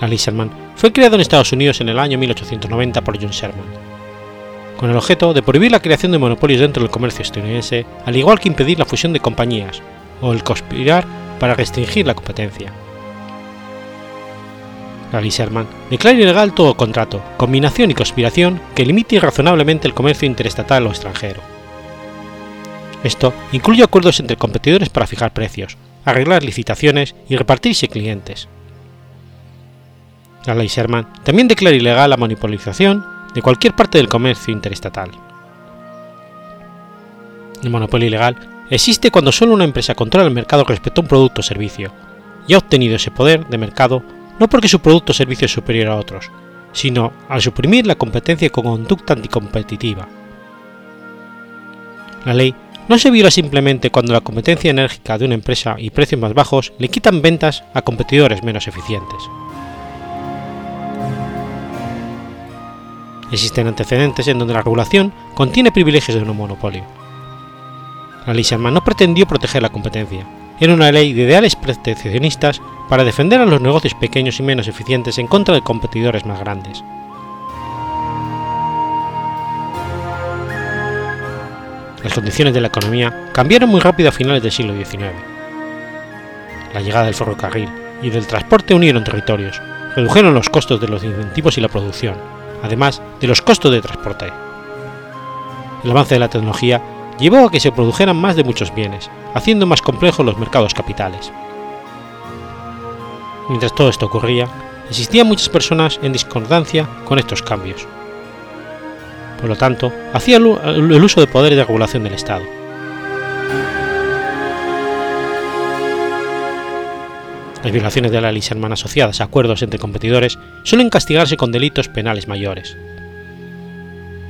La ley fue creada en Estados Unidos en el año 1890 por John Sherman, con el objeto de prohibir la creación de monopolios dentro del comercio estadounidense, al igual que impedir la fusión de compañías o el conspirar para restringir la competencia. Ley Sherman declara ilegal todo contrato, combinación y conspiración que limite irrazonablemente el comercio interestatal o extranjero. Esto incluye acuerdos entre competidores para fijar precios, arreglar licitaciones y repartirse clientes. La ley también declara ilegal la monopolización de cualquier parte del comercio interestatal. El monopolio ilegal existe cuando solo una empresa controla el mercado respecto a un producto o servicio, y ha obtenido ese poder de mercado no porque su producto o servicio es superior a otros, sino al suprimir la competencia con conducta anticompetitiva. La ley no se viola simplemente cuando la competencia enérgica de una empresa y precios más bajos le quitan ventas a competidores menos eficientes. Existen antecedentes en donde la regulación contiene privilegios de un monopolio. La ley Sherman no pretendió proteger la competencia, era una ley de ideales proteccionistas para defender a los negocios pequeños y menos eficientes en contra de competidores más grandes. Las condiciones de la economía cambiaron muy rápido a finales del siglo XIX. La llegada del ferrocarril y del transporte unieron territorios, redujeron los costos de los incentivos y la producción, además de los costos de transporte. El avance de la tecnología llevó a que se produjeran más de muchos bienes, haciendo más complejos los mercados capitales. Mientras todo esto ocurría, existían muchas personas en discordancia con estos cambios. Por lo tanto, hacía el uso de poderes de regulación del Estado. Las violaciones de la ley Sherman asociadas a acuerdos entre competidores suelen castigarse con delitos penales mayores.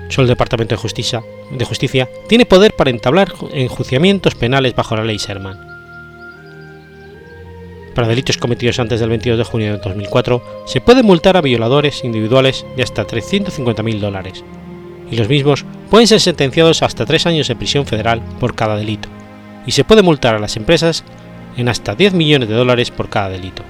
Solo el Departamento de Justicia, de Justicia tiene poder para entablar enjuiciamientos penales bajo la ley Sherman. Para delitos cometidos antes del 22 de junio de 2004, se puede multar a violadores individuales de hasta 350.000 dólares, y los mismos pueden ser sentenciados hasta tres años de prisión federal por cada delito, y se puede multar a las empresas en hasta 10 millones de dólares por cada delito.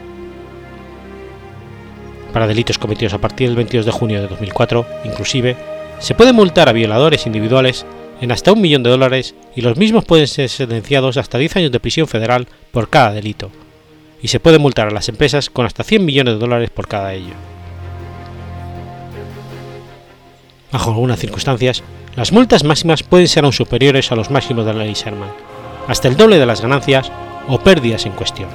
Para delitos cometidos a partir del 22 de junio de 2004, inclusive, se puede multar a violadores individuales en hasta un millón de dólares y los mismos pueden ser sentenciados hasta 10 años de prisión federal por cada delito, y se puede multar a las empresas con hasta 100 millones de dólares por cada ello. Bajo algunas circunstancias, las multas máximas pueden ser aún superiores a los máximos de la ley Sherman, hasta el doble de las ganancias o pérdidas en cuestión.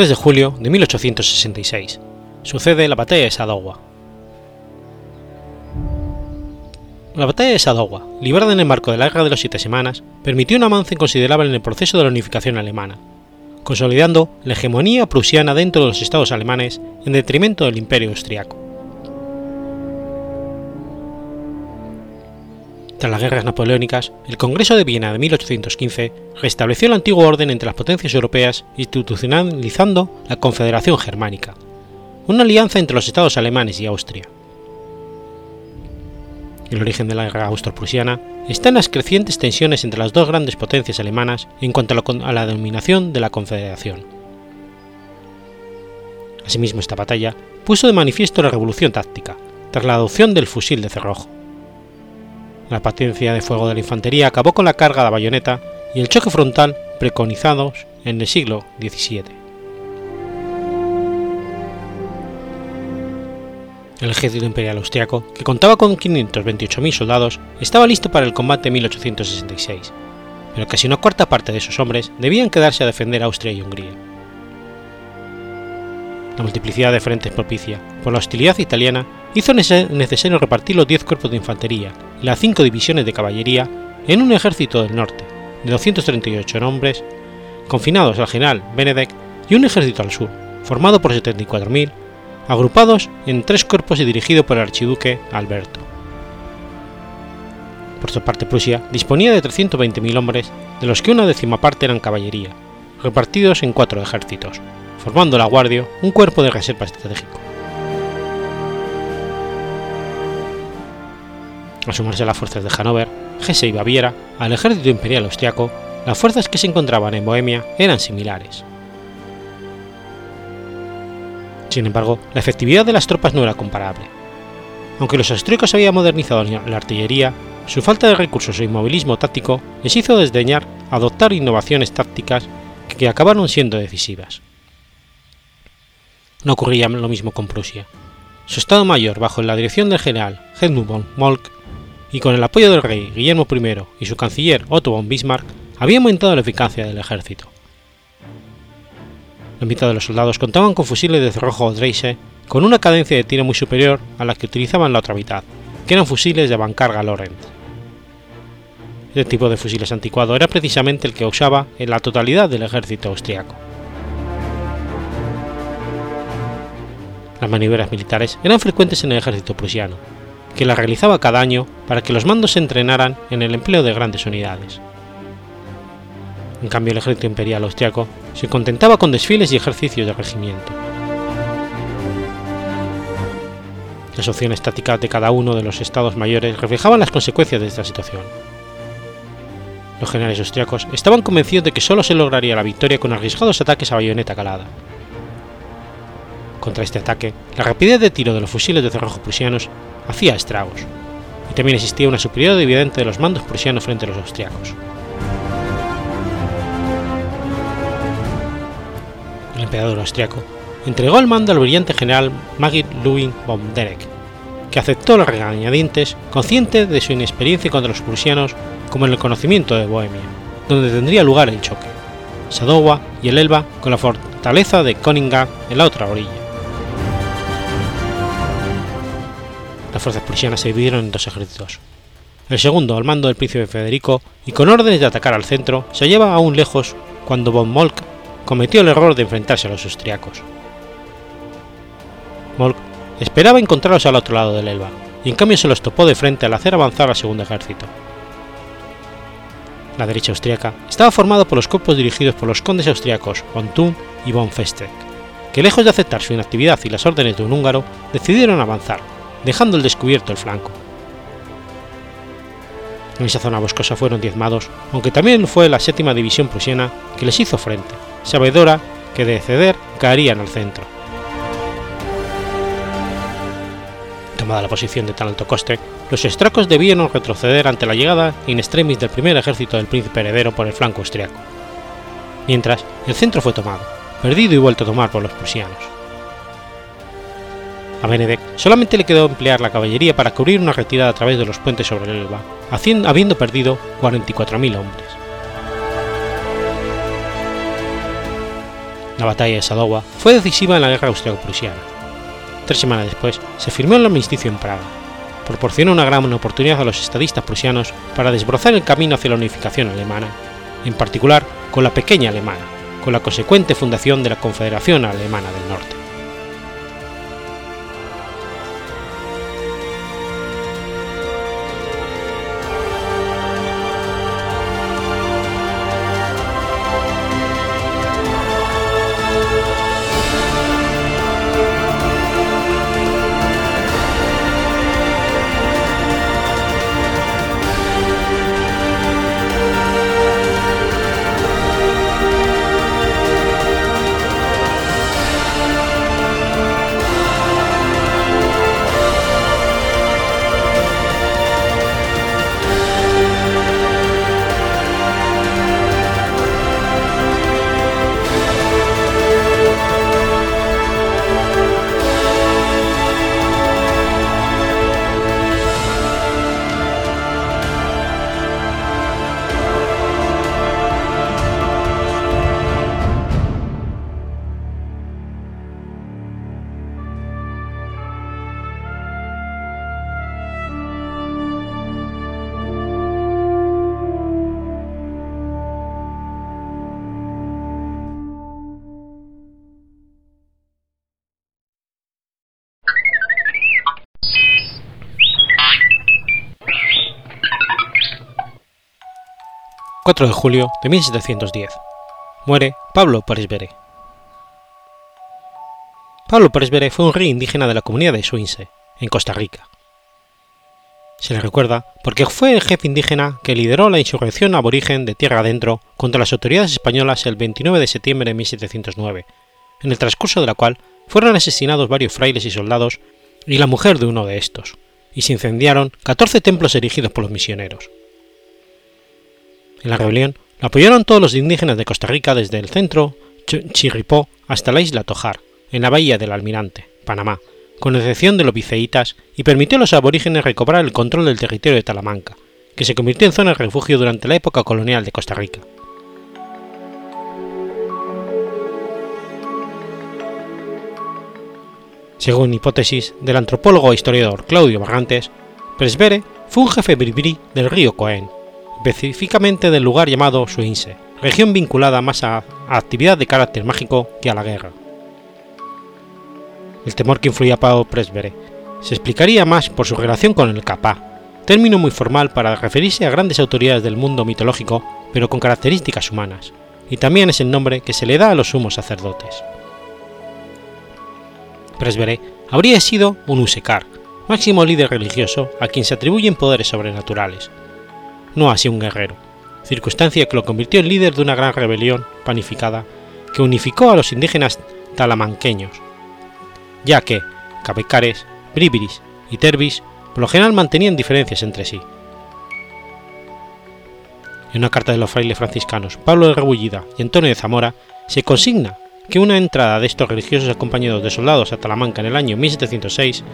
3 de julio de 1866. Sucede la batalla de Sadowa. La batalla de Sadowa, librada en el marco de la Guerra de los Siete Semanas, permitió un avance considerable en el proceso de la unificación alemana, consolidando la hegemonía prusiana dentro de los estados alemanes en detrimento del imperio austriaco. Tras las guerras napoleónicas, el Congreso de Viena de 1815 restableció el antiguo orden entre las potencias europeas institucionalizando la Confederación Germánica, una alianza entre los estados alemanes y Austria, El origen de la guerra austro-prusiana está en las crecientes tensiones entre las dos grandes potencias alemanas en cuanto a la dominación de la Confederación. Asimismo, esta batalla puso de manifiesto la revolución táctica, tras la adopción del fusil de cerrojo. La paciencia de fuego de la infantería acabó con la carga de bayoneta y el choque frontal preconizados en el siglo XVII. El ejército imperial austriaco, que contaba con 528.000 soldados, estaba listo para el combate en 1866, pero casi una cuarta parte de esos hombres debían quedarse a defender Austria y Hungría. La multiplicidad de frentes propicia por la hostilidad italiana hizo necesario repartir los 10 cuerpos de infantería y las 5 divisiones de caballería en un ejército del norte, de 238 hombres, confinados al general Benedek, y un ejército al sur, formado por 74.000 agrupados en tres cuerpos y dirigido por el archiduque Alberto. Por su parte, Prusia disponía de 320.000 hombres, de los que una décima parte eran caballería, repartidos en cuatro ejércitos, formando la Guardia un cuerpo de reserva estratégico. Al sumarse a las fuerzas de Hannover, Hesse y Baviera al ejército imperial austriaco, las fuerzas que se encontraban en Bohemia eran similares. Sin embargo, la efectividad de las tropas no era comparable. Aunque los austríacos habían modernizado la artillería, su falta de recursos e inmovilismo táctico les hizo desdeñar adoptar innovaciones tácticas que acabaron siendo decisivas. No ocurría lo mismo con Prusia. Su Estado Mayor, bajo la dirección del general Helmut von Molk y con el apoyo del rey Guillermo I y su canciller Otto von Bismarck, había aumentado la eficacia del ejército. La mitad de los soldados contaban con fusiles de cerrojo Dreise con una cadencia de tiro muy superior a la que utilizaban la otra mitad, que eran fusiles de bancarga Lorentz. Este tipo de fusiles anticuado era precisamente el que usaba en la totalidad del ejército austriaco. Las maniobras militares eran frecuentes en el ejército prusiano, que las realizaba cada año para que los mandos se entrenaran en el empleo de grandes unidades. En cambio, el ejército imperial austriaco se contentaba con desfiles y ejercicios de regimiento. Las opciones tácticas de cada uno de los estados mayores reflejaban las consecuencias de esta situación. Los generales austriacos estaban convencidos de que solo se lograría la victoria con arriesgados ataques a bayoneta calada. Contra este ataque, la rapidez de tiro de los fusiles de cerrojo prusianos hacía estragos, y también existía una superioridad evidente de los mandos prusianos frente a los austriacos. el emperador austriaco, entregó el mando al brillante general Magid Ludwig von Derek, que aceptó los regañadientes, consciente de su inexperiencia contra los prusianos como en el conocimiento de Bohemia, donde tendría lugar el choque, Sadowa y el Elba con la fortaleza de Königsberg en la otra orilla. Las fuerzas prusianas se dividieron en dos ejércitos. El segundo, al mando del príncipe Federico, y con órdenes de atacar al centro, se hallaba aún lejos cuando von Molk cometió el error de enfrentarse a los austriacos. Molk esperaba encontrarlos al otro lado del Elba, y en cambio se los topó de frente al hacer avanzar al segundo ejército. La derecha austriaca estaba formada por los cuerpos dirigidos por los condes austriacos von Thun y von Festec, que lejos de aceptar su inactividad y las órdenes de un húngaro, decidieron avanzar, dejando al descubierto el flanco. En esa zona boscosa fueron diezmados, aunque también fue la séptima división prusiana que les hizo frente, sabedora que de ceder caerían al centro. Tomada la posición de tan alto coste, los estracos debieron retroceder ante la llegada in extremis del primer ejército del príncipe heredero por el flanco austriaco. Mientras, el centro fue tomado, perdido y vuelto a tomar por los prusianos. A Benedek solamente le quedó emplear la caballería para cubrir una retirada a través de los puentes sobre el Elba, habiendo perdido 44.000 hombres. La batalla de Sadowa fue decisiva en la guerra austriaco-prusiana. Tres semanas después se firmó el armisticio en Praga. Proporcionó una gran oportunidad a los estadistas prusianos para desbrozar el camino hacia la unificación alemana, en particular con la pequeña Alemania, con la consecuente fundación de la Confederación Alemana del Norte. 4 de julio de 1710. Muere Pablo Presbere. Pablo Presbere fue un rey indígena de la comunidad de Suinse, en Costa Rica. Se le recuerda porque fue el jefe indígena que lideró la insurrección aborigen de Tierra Adentro contra las autoridades españolas el 29 de septiembre de 1709, en el transcurso de la cual fueron asesinados varios frailes y soldados y la mujer de uno de estos, y se incendiaron 14 templos erigidos por los misioneros. En la rebelión lo apoyaron todos los indígenas de Costa Rica desde el centro Chirripó hasta la isla Tojar, en la bahía del Almirante, Panamá, con excepción de los viceitas, y permitió a los aborígenes recobrar el control del territorio de Talamanca, que se convirtió en zona de refugio durante la época colonial de Costa Rica. Según hipótesis del antropólogo e historiador Claudio Barrantes, Presbere fue un jefe bribri del río Coen, específicamente del lugar llamado Suinse, región vinculada más a, actividad de carácter mágico que a la guerra el temor que influía a Pablo Presbere, se explicaría más por su relación con el Kapá, término muy formal para referirse a grandes autoridades del mundo mitológico, pero con características humanas, y también es el nombre que se le da a los sumos sacerdotes. Presbere habría sido un Usekar, máximo líder religioso a quien se atribuyen poderes sobrenaturales, no así un guerrero, circunstancia que lo convirtió en líder de una gran rebelión panificada que unificó a los indígenas talamanqueños, ya que Cabecares, Bribiris y Terbis por lo general mantenían diferencias entre sí. En una carta de los frailes franciscanos Pablo de Rebullida y Antonio de Zamora se consigna que una entrada de estos religiosos acompañados de soldados a Talamanca en el año 1706,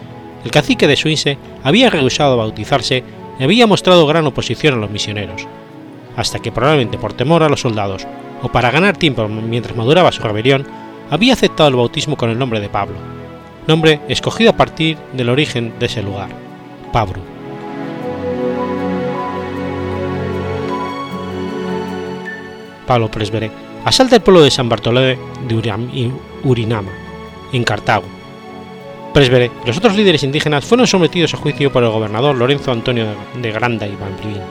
el cacique de Suinse había rehusado bautizarse y había mostrado gran oposición a los misioneros, hasta que probablemente por temor a los soldados o para ganar tiempo mientras maduraba su rebelión, había aceptado el bautismo con el nombre de Pablo, nombre escogido a partir del origen de ese lugar, Pabru. Pablo Presbere asalta el pueblo de San Bartolomé de Urinama, en Cartago. Presbere los otros líderes indígenas fueron sometidos a juicio por el gobernador Lorenzo Antonio de Granda y Balbín.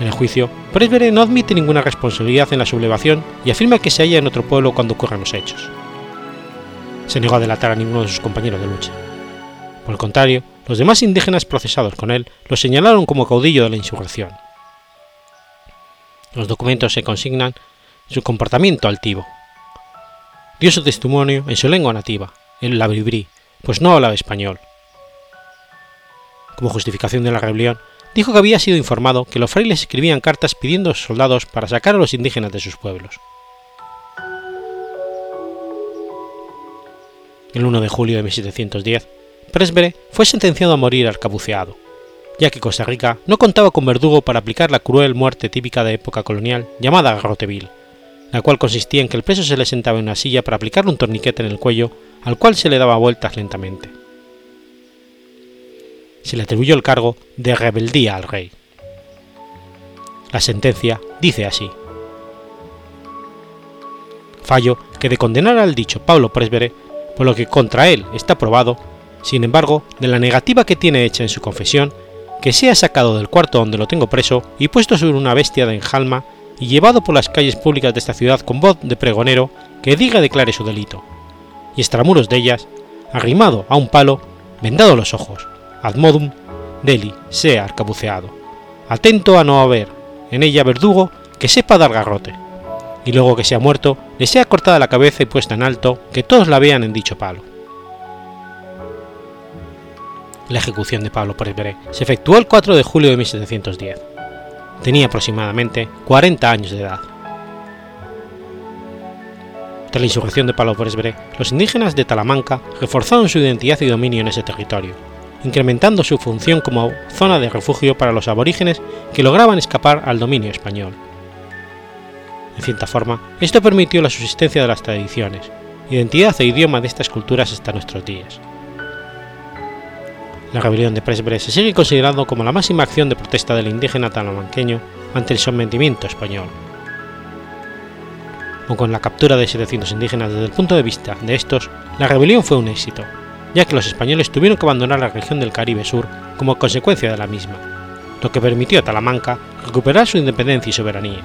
En el juicio, Presbere no admite ninguna responsabilidad en la sublevación y afirma que se halla en otro pueblo cuando ocurran los hechos se negó a delatar a ninguno de sus compañeros de lucha. Por el contrario, los demás indígenas procesados con él lo señalaron como caudillo de la insurrección. Los documentos se consignan su comportamiento altivo. Dio su testimonio en su lengua nativa, el labribrí, pues no hablaba español. Como justificación de la rebelión, dijo que había sido informado que los frailes escribían cartas pidiendo soldados para sacar a los indígenas de sus pueblos. el 1 de julio de 1710, Presbere fue sentenciado a morir arcabuceado, ya que Costa Rica no contaba con verdugo para aplicar la cruel muerte típica de época colonial llamada garroteville, la cual consistía en que el preso se le sentaba en una silla para aplicarle un torniquete en el cuello al cual se le daba vueltas lentamente. Se le atribuyó el cargo de rebeldía al rey. La sentencia dice así. Fallo que de condenar al dicho Pablo Presbere por lo que contra él está probado, sin embargo, de la negativa que tiene hecha en su confesión, que sea sacado del cuarto donde lo tengo preso y puesto sobre una bestia de enjalma y llevado por las calles públicas de esta ciudad con voz de pregonero que diga declare su delito, y extramuros de ellas, arrimado a un palo, vendado los ojos, ad modum, deli, sea arcabuceado, atento a no haber en ella verdugo que sepa dar garrote y luego que se ha muerto, le sea cortada la cabeza y puesta en alto, que todos la vean en dicho palo. La ejecución de Pablo Presbere se efectuó el 4 de julio de 1710. Tenía aproximadamente 40 años de edad. Tras la insurrección de Pablo Presbere, los indígenas de Talamanca reforzaron su identidad y dominio en ese territorio, incrementando su función como zona de refugio para los aborígenes que lograban escapar al dominio español. En cierta forma, esto permitió la subsistencia de las tradiciones, identidad e idioma de estas culturas hasta nuestros días. La rebelión de Presbre se sigue considerando como la máxima acción de protesta del indígena talamanqueño ante el sometimiento español. O con la captura de 700 indígenas desde el punto de vista de estos, la rebelión fue un éxito, ya que los españoles tuvieron que abandonar la región del Caribe Sur como consecuencia de la misma, lo que permitió a Talamanca recuperar su independencia y soberanía.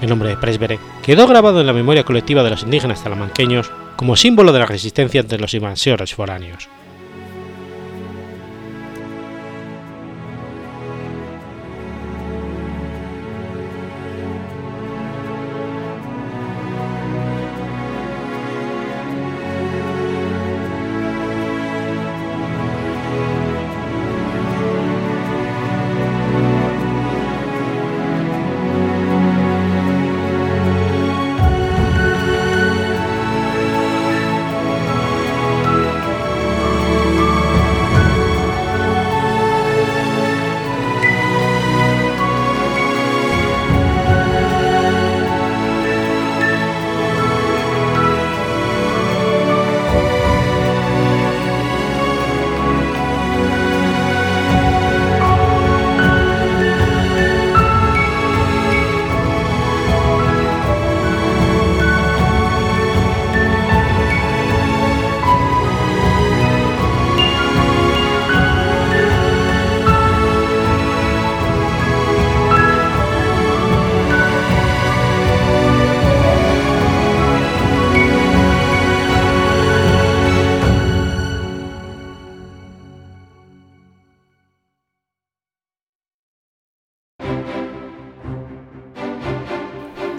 El nombre de Presbere quedó grabado en la memoria colectiva de los indígenas talamanqueños como símbolo de la resistencia ante los invasores foráneos.